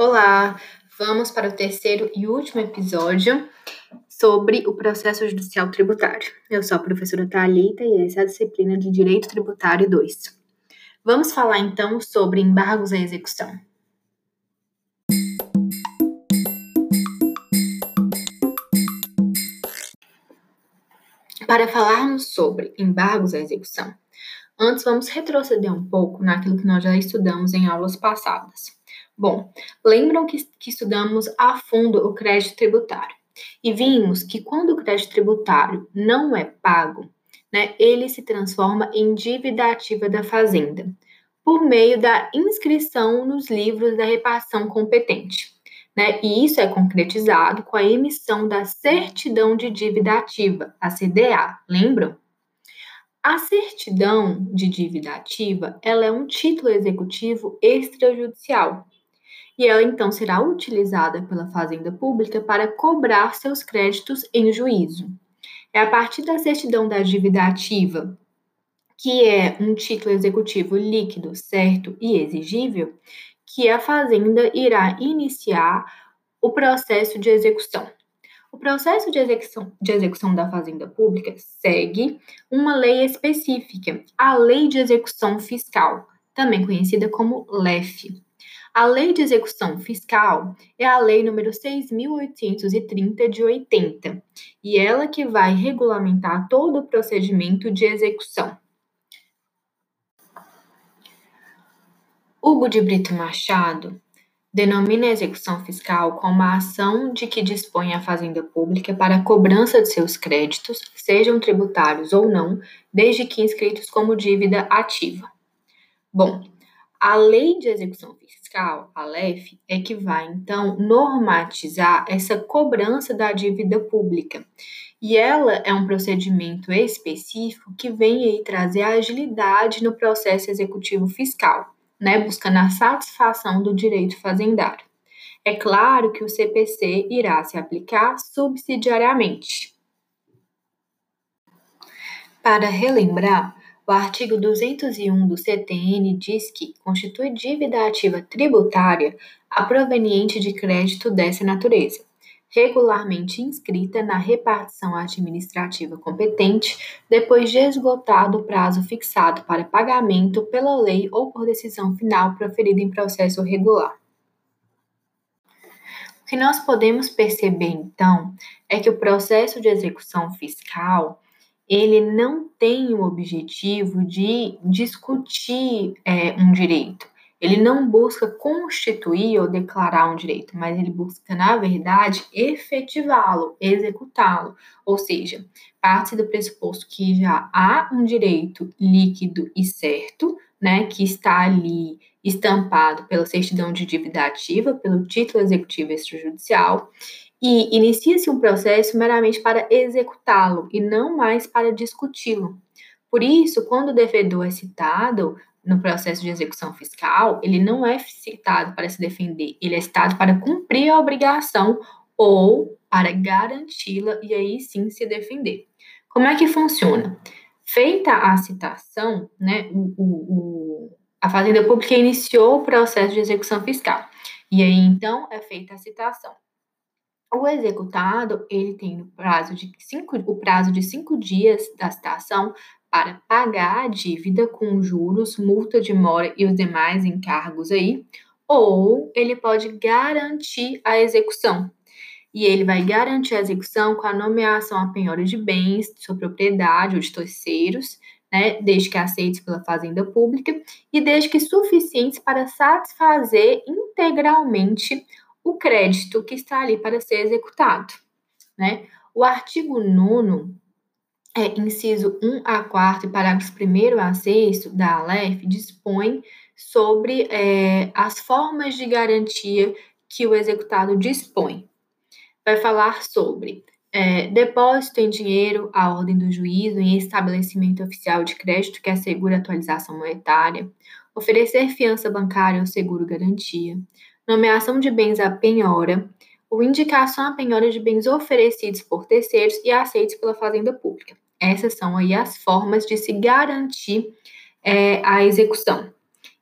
Olá, vamos para o terceiro e último episódio sobre o processo judicial tributário. Eu sou a professora Thalita e essa é a disciplina de Direito Tributário 2. Vamos falar então sobre embargos à execução. Para falarmos sobre embargos à execução, antes vamos retroceder um pouco naquilo que nós já estudamos em aulas passadas. Bom, lembram que, que estudamos a fundo o crédito tributário e vimos que quando o crédito tributário não é pago, né, ele se transforma em dívida ativa da fazenda, por meio da inscrição nos livros da repartição competente. Né? E isso é concretizado com a emissão da certidão de dívida ativa, a CDA, lembram? A certidão de dívida ativa, ela é um título executivo extrajudicial e ela então será utilizada pela Fazenda Pública para cobrar seus créditos em juízo. É a partir da certidão da dívida ativa, que é um título executivo líquido, certo e exigível, que a Fazenda irá iniciar o processo de execução. O processo de execução, de execução da Fazenda Pública segue uma lei específica, a Lei de Execução Fiscal, também conhecida como LEF. A Lei de Execução Fiscal é a Lei número 6.830 de 80, e ela que vai regulamentar todo o procedimento de execução. Hugo de Brito Machado denomina a execução fiscal como a ação de que dispõe a Fazenda Pública para a cobrança de seus créditos, sejam tributários ou não, desde que inscritos como dívida ativa. Bom, a Lei de Execução Fiscal, a LEF, é que vai então normatizar essa cobrança da dívida pública. E ela é um procedimento específico que vem aí trazer agilidade no processo executivo fiscal, né, buscando a satisfação do direito fazendário. É claro que o CPC irá se aplicar subsidiariamente. Para relembrar, o artigo 201 do CTN diz que constitui dívida ativa tributária a proveniente de crédito dessa natureza, regularmente inscrita na repartição administrativa competente, depois de esgotado o prazo fixado para pagamento pela lei ou por decisão final proferida em processo regular. O que nós podemos perceber, então, é que o processo de execução fiscal ele não tem o objetivo de discutir é, um direito. Ele não busca constituir ou declarar um direito, mas ele busca, na verdade, efetivá-lo, executá-lo. Ou seja, parte do pressuposto que já há um direito líquido e certo, né, que está ali estampado pela certidão de dívida ativa, pelo título executivo extrajudicial, e inicia-se um processo meramente para executá-lo e não mais para discuti-lo. Por isso, quando o devedor é citado no processo de execução fiscal, ele não é citado para se defender, ele é citado para cumprir a obrigação ou para garanti-la e aí sim se defender. Como é que funciona? Feita a citação, né, o, o, o, a Fazenda Pública iniciou o processo de execução fiscal. E aí, então, é feita a citação. O executado, ele tem o prazo de cinco, o prazo de cinco dias da citação para pagar a dívida com juros, multa de mora e os demais encargos aí, ou ele pode garantir a execução. E ele vai garantir a execução com a nomeação a penhora de bens de sua propriedade ou de terceiros, né, desde que aceites pela fazenda pública e desde que suficientes para satisfazer integralmente o crédito que está ali para ser executado. Né? O artigo 9 é, inciso 1 a 4 e parágrafos 1 a 6 da ALEF dispõe sobre é, as formas de garantia que o executado dispõe. Vai falar sobre é, depósito em dinheiro à ordem do juízo em estabelecimento oficial de crédito que assegura atualização monetária, oferecer fiança bancária ou seguro garantia, nomeação de bens à penhora, ou indicação à penhora de bens oferecidos por terceiros e aceitos pela fazenda pública. Essas são aí as formas de se garantir é, a execução.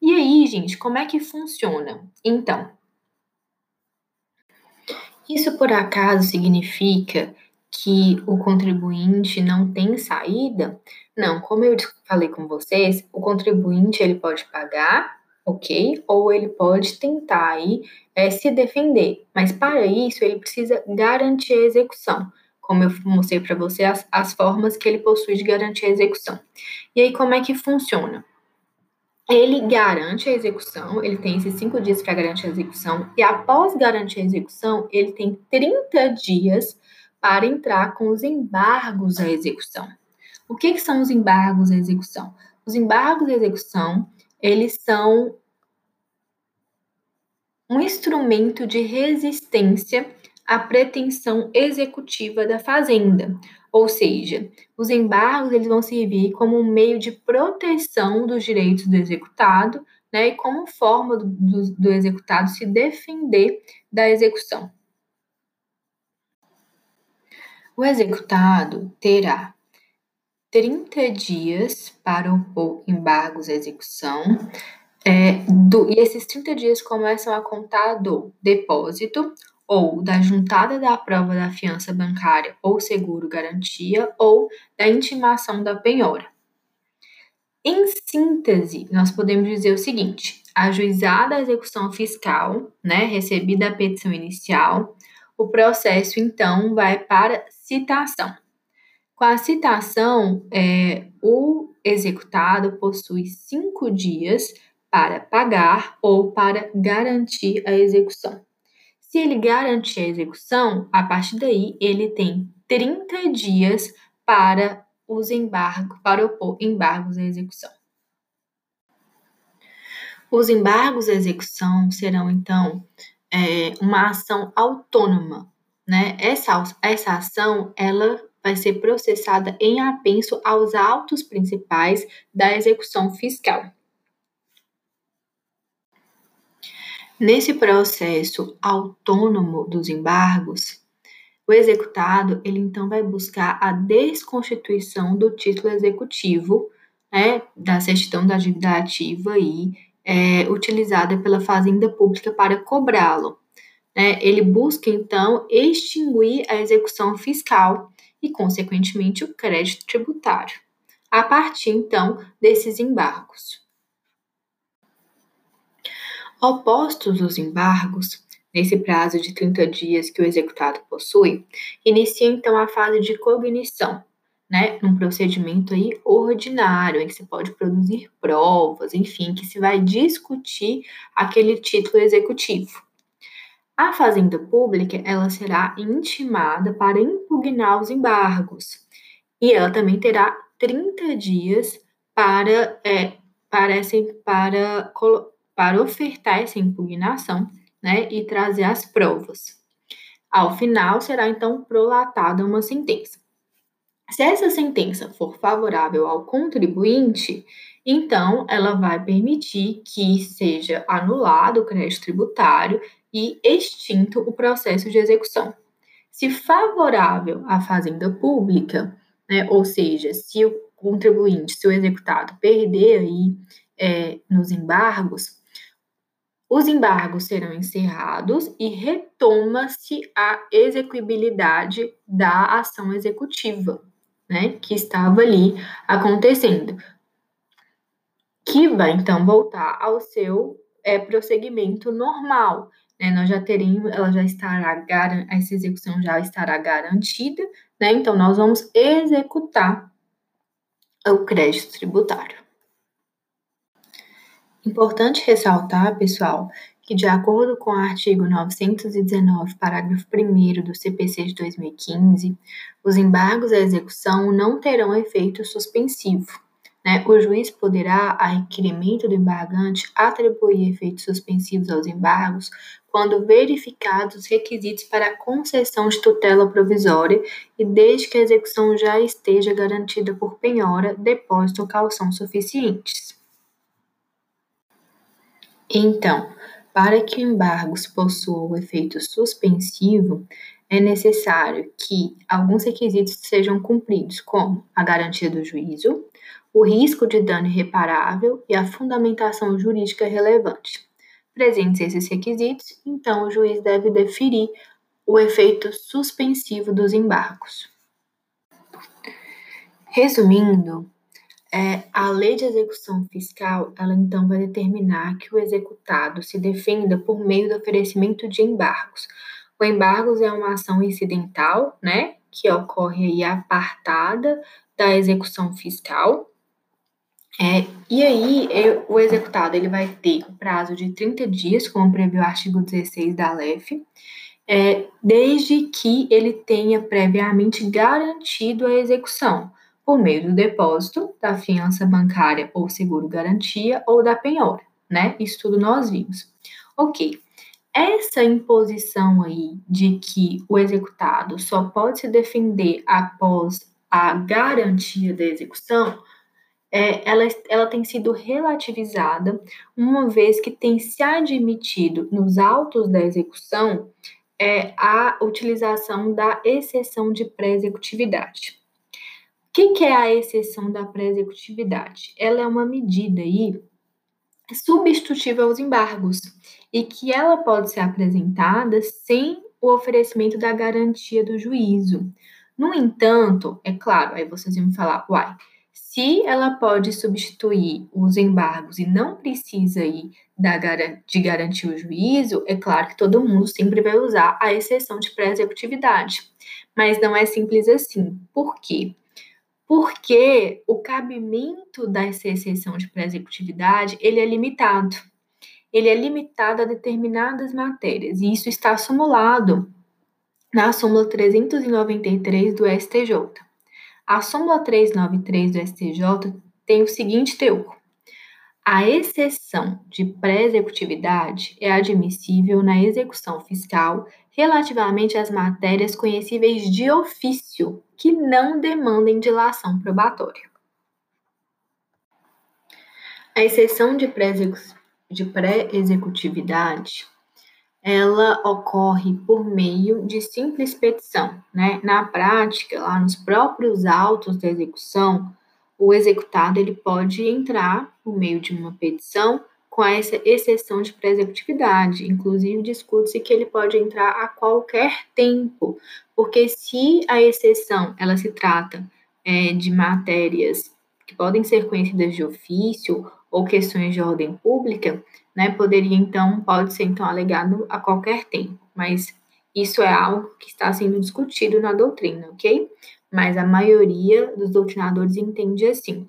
E aí, gente, como é que funciona? Então, Isso por acaso significa que o contribuinte não tem saída? Não, como eu falei com vocês, o contribuinte ele pode pagar, ok? Ou ele pode tentar aí é, se defender, mas para isso ele precisa garantir a execução. Como eu mostrei para você as, as formas que ele possui de garantir a execução. E aí, como é que funciona? ele garante a execução, ele tem esses cinco dias para garantir a execução, e após garantir a execução, ele tem 30 dias para entrar com os embargos à execução. O que, que são os embargos à execução? Os embargos à execução, eles são um instrumento de resistência à pretensão executiva da fazenda, ou seja, os embargos eles vão servir como um meio de proteção dos direitos do executado, né, e como forma do, do, do executado se defender da execução. O executado terá 30 dias para opor embargos à execução, é, do, e esses 30 dias começam a contar do depósito ou da juntada da prova da fiança bancária ou seguro garantia ou da intimação da penhora. Em síntese, nós podemos dizer o seguinte: ajuizada a execução fiscal, né, recebida a petição inicial, o processo então vai para citação. Com a citação, é, o executado possui cinco dias para pagar ou para garantir a execução. Se ele garantir a execução, a partir daí ele tem 30 dias para os embargos, para opor embargos à execução. Os embargos à execução serão, então, é, uma ação autônoma, né? Essa, essa ação, ela vai ser processada em apenso aos autos principais da execução fiscal. Nesse processo autônomo dos embargos, o executado ele então vai buscar a desconstituição do título executivo, né, da certidão da dívida ativa aí, é, utilizada pela fazenda pública para cobrá-lo. Né? Ele busca então extinguir a execução fiscal e, consequentemente, o crédito tributário, a partir então desses embargos. Opostos os embargos, nesse prazo de 30 dias que o executado possui, inicia então a fase de cognição, né, num procedimento aí ordinário, em que se pode produzir provas, enfim, que se vai discutir aquele título executivo. A fazenda pública, ela será intimada para impugnar os embargos, e ela também terá 30 dias para, é, para, para, para ofertar essa impugnação né, e trazer as provas. Ao final, será então prolatada uma sentença. Se essa sentença for favorável ao contribuinte, então ela vai permitir que seja anulado o crédito tributário e extinto o processo de execução. Se favorável à fazenda pública, né, ou seja, se o contribuinte, se o executado perder aí é, nos embargos, os embargos serão encerrados e retoma-se a execuibilidade da ação executiva né, que estava ali acontecendo, que vai então voltar ao seu é, prosseguimento normal. Né? Nós já teremos, ela já estará, essa execução já estará garantida, né? Então, nós vamos executar o crédito tributário. Importante ressaltar, pessoal, que, de acordo com o artigo 919, parágrafo 1 do CPC de 2015, os embargos à execução não terão efeito suspensivo. Né? O juiz poderá, a requerimento do embargante, atribuir efeitos suspensivos aos embargos quando verificados os requisitos para a concessão de tutela provisória e desde que a execução já esteja garantida por penhora, depósito ou calção suficientes. Então, para que o embargo possua o efeito suspensivo, é necessário que alguns requisitos sejam cumpridos, como a garantia do juízo, o risco de dano irreparável e a fundamentação jurídica relevante. Presentes esses requisitos, então o juiz deve deferir o efeito suspensivo dos embargos. Resumindo, é, a lei de execução fiscal, ela então vai determinar que o executado se defenda por meio do oferecimento de embargos. O embargos é uma ação incidental, né, que ocorre aí apartada da execução fiscal. É, e aí, eu, o executado ele vai ter o prazo de 30 dias, como prevê o artigo 16 da LEF, é, desde que ele tenha previamente garantido a execução por meio do depósito, da fiança bancária ou seguro-garantia ou da penhora, né? Isso tudo nós vimos. Ok. Essa imposição aí de que o executado só pode se defender após a garantia da execução, é, ela, ela tem sido relativizada, uma vez que tem se admitido nos autos da execução é, a utilização da exceção de pré-executividade que, que é a exceção da pré-executividade? Ela é uma medida aí substitutiva aos embargos e que ela pode ser apresentada sem o oferecimento da garantia do juízo. No entanto, é claro, aí vocês vão falar, uai, se ela pode substituir os embargos e não precisa ir de garantir o juízo, é claro que todo mundo sempre vai usar a exceção de pré-executividade. Mas não é simples assim. Por quê? porque o cabimento dessa exceção de pré-executividade ele é limitado. Ele é limitado a determinadas matérias, e isso está simulado na súmula 393 do STJ. A súmula 393 do STJ tem o seguinte teor: a exceção de pré-executividade é admissível na execução fiscal relativamente às matérias conhecíveis de ofício que não demandem dilação probatória. A exceção de pré-executividade ela ocorre por meio de simples petição, né? Na prática, lá nos próprios autos da execução, o executado ele pode entrar por meio de uma petição com essa exceção de pré-executividade. Inclusive, discute-se que ele pode entrar a qualquer tempo, porque se a exceção ela se trata é, de matérias que podem ser conhecidas de ofício ou questões de ordem pública, né, poderia então, pode ser então alegado a qualquer tempo, mas isso é algo que está sendo discutido na doutrina, ok? Mas a maioria dos doutrinadores entende assim.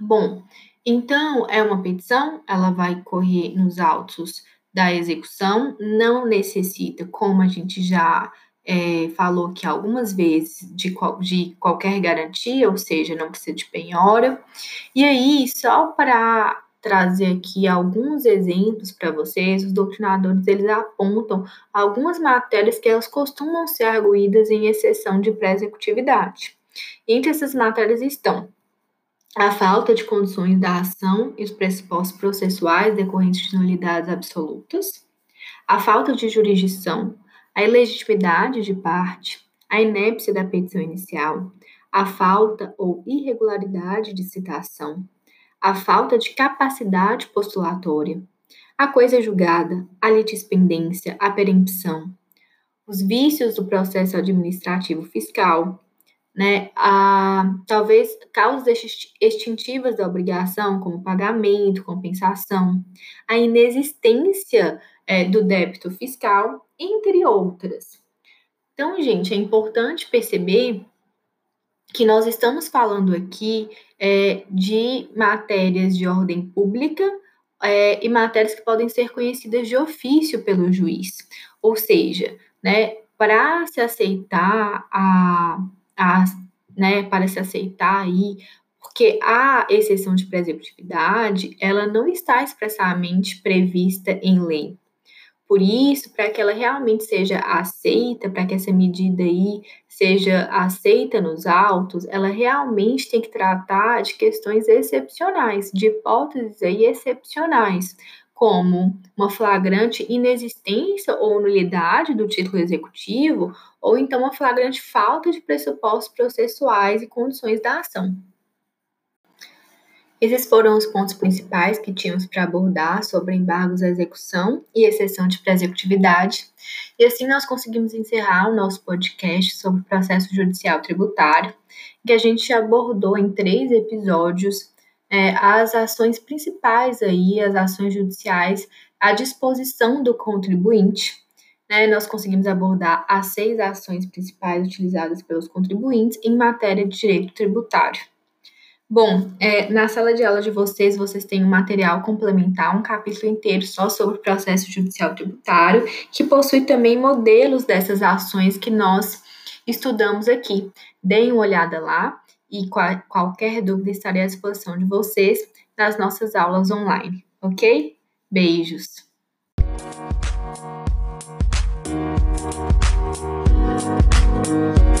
Bom, então, é uma petição, ela vai correr nos autos da execução, não necessita, como a gente já é, falou que algumas vezes, de, qual, de qualquer garantia, ou seja, não precisa de penhora. E aí, só para trazer aqui alguns exemplos para vocês, os doutrinadores eles apontam algumas matérias que elas costumam ser arguídas em exceção de pré-executividade. Entre essas matérias estão a falta de condições da ação e os pressupostos processuais decorrentes de nulidades absolutas, a falta de jurisdição, a ilegitimidade de parte, a inépcia da petição inicial, a falta ou irregularidade de citação, a falta de capacidade postulatória, a coisa julgada, a litispendência, a perempção, os vícios do processo administrativo fiscal, né, a, talvez causas extintivas da obrigação, como pagamento, compensação, a inexistência é, do débito fiscal, entre outras. Então, gente, é importante perceber que nós estamos falando aqui é, de matérias de ordem pública é, e matérias que podem ser conhecidas de ofício pelo juiz. Ou seja, né, para se aceitar a a, né, para se aceitar aí, porque a exceção de pré-executividade, ela não está expressamente prevista em lei. Por isso, para que ela realmente seja aceita, para que essa medida aí seja aceita nos autos, ela realmente tem que tratar de questões excepcionais, de hipóteses aí excepcionais, como uma flagrante inexistência ou nulidade do título executivo, ou então uma flagrante falta de pressupostos processuais e condições da ação. Esses foram os pontos principais que tínhamos para abordar sobre embargos à execução e exceção de pré-executividade. E assim nós conseguimos encerrar o nosso podcast sobre processo judicial tributário, que a gente abordou em três episódios é, as ações principais aí, as ações judiciais à disposição do contribuinte. Né? Nós conseguimos abordar as seis ações principais utilizadas pelos contribuintes em matéria de direito tributário. Bom, é, na sala de aula de vocês, vocês têm um material complementar, um capítulo inteiro só sobre o processo judicial tributário, que possui também modelos dessas ações que nós estudamos aqui. Deem uma olhada lá e qual, qualquer dúvida estarei à disposição de vocês nas nossas aulas online, ok? Beijos! Música